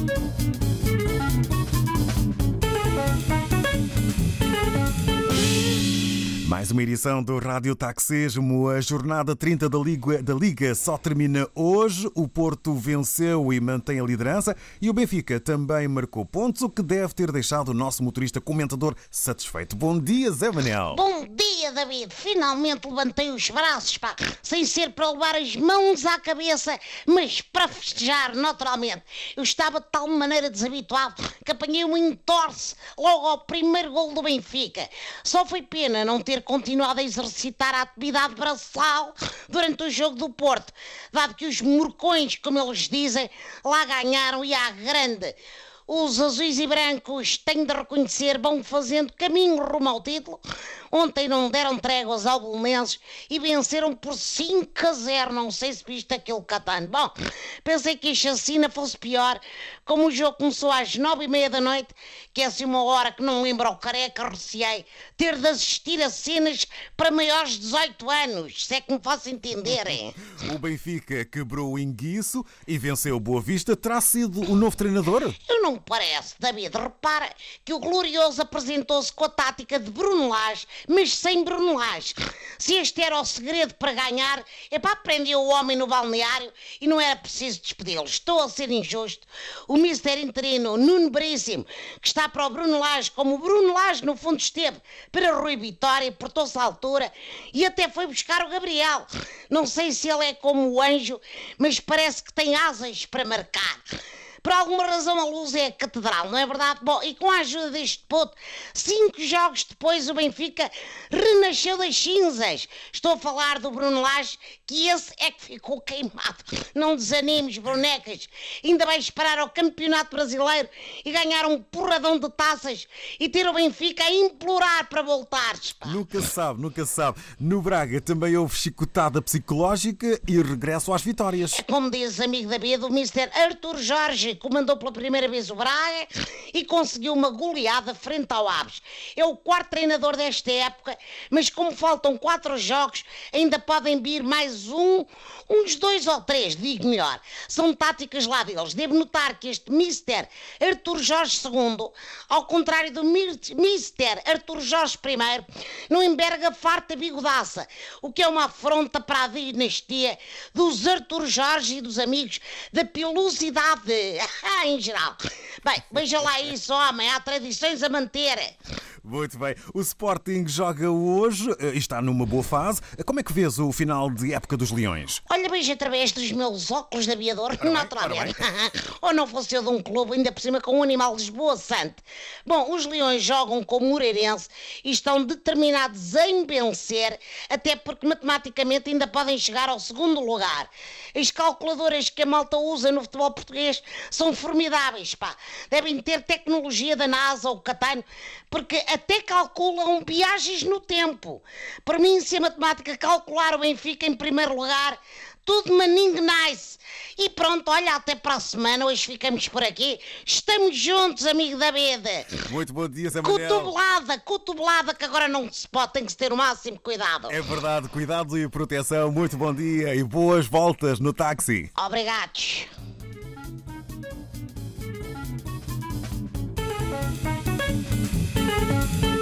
Thank you. Mais uma edição do Rádio Taxismo. A jornada 30 da Liga, da Liga só termina hoje. O Porto venceu e mantém a liderança. E o Benfica também marcou pontos, o que deve ter deixado o nosso motorista comentador satisfeito. Bom dia, Zé Manel. Bom dia, David. Finalmente levantei os braços, pá. Sem ser para levar as mãos à cabeça, mas para festejar, naturalmente. Eu estava de tal maneira desabituado que apanhei um entorce logo ao primeiro gol do Benfica. Só foi pena não ter continuado a exercitar a atividade braçal durante o jogo do Porto, dado que os morcões, como eles dizem, lá ganharam e à grande. Os azuis e brancos, tenho de reconhecer, vão fazendo caminho rumo ao título. Ontem não deram tréguas ao Bolonenses e venceram por 5 a 0. Não sei se viste aquele catano. Bom, pensei que a chacina fosse pior. Como o jogo começou às 9 e meia da noite, que é assim uma hora que não lembro ao careca, receei ter de assistir a cenas para maiores de 18 anos. Se é que me faço entender, hein? O Benfica quebrou o enguiço e venceu o Boa Vista. Terá sido o novo treinador? Eu não parece, David. Repara que o Glorioso apresentou-se com a tática de Bruno Lage mas sem brunelagem. Se este era o segredo para ganhar, é para aprender o homem no balneário e não era preciso despedi-lo. Estou a ser injusto. O Mister Interino, Nuno Bríssimo, que está para o Bruno Lage, como o Bruno Lage no fundo esteve para Rui Vitória, portou-se à altura e até foi buscar o Gabriel. Não sei se ele é como o anjo, mas parece que tem asas para marcar. Por alguma razão a luz é a catedral, não é verdade? Bom, e com a ajuda deste puto, cinco jogos depois o Benfica renasceu das cinzas. Estou a falar do Bruno Lage, que esse é que ficou queimado. Não desanimes, bonecas. Ainda vai esperar ao Campeonato Brasileiro e ganhar um porradão de taças e ter o Benfica a implorar para voltares. Pá. Nunca sabe, nunca sabe. No Braga também houve chicotada psicológica e regresso às vitórias. Como diz amigo David, o Mr. Arthur Jorge comandou pela primeira vez o Braga e conseguiu uma goleada frente ao Aves. É o quarto treinador desta época, mas como faltam quatro jogos, ainda podem vir mais um, uns dois ou três, digo melhor. São táticas lá deles. Devo notar que este Mister Artur Jorge II, ao contrário do Mister Artur Jorge I, não enberga farta bigodaça, o que é uma afronta para a dinastia dos Artur Jorge e dos amigos da pilosidade. Em geral. Bem, veja lá isso, homem, há tradições a manter. Muito bem. O Sporting joga hoje e está numa boa fase. Como é que vês o final de época dos Leões? Olha, vejo através dos meus óculos de aviador, ora naturalmente. Ou não fosse eu de um clube, ainda por cima com um animal esboaçante. Bom, os Leões jogam com o Moreirense e estão determinados em vencer, até porque matematicamente ainda podem chegar ao segundo lugar. As calculadoras que a malta usa no futebol português são formidáveis, pá. Devem ter tecnologia da NASA ou Catano, porque até calculam viagens no tempo. Para mim, se a matemática calcular o Benfica em primeiro lugar, tudo maninho nice. E pronto, olha, até para a semana, hoje ficamos por aqui. Estamos juntos, amigo da Beda. Muito bom dia, Samuel. Cotubelada, cotubelada, que agora não se pode, tem que se ter o máximo cuidado. É verdade, cuidado e proteção. Muito bom dia e boas voltas no táxi. Obrigados. You.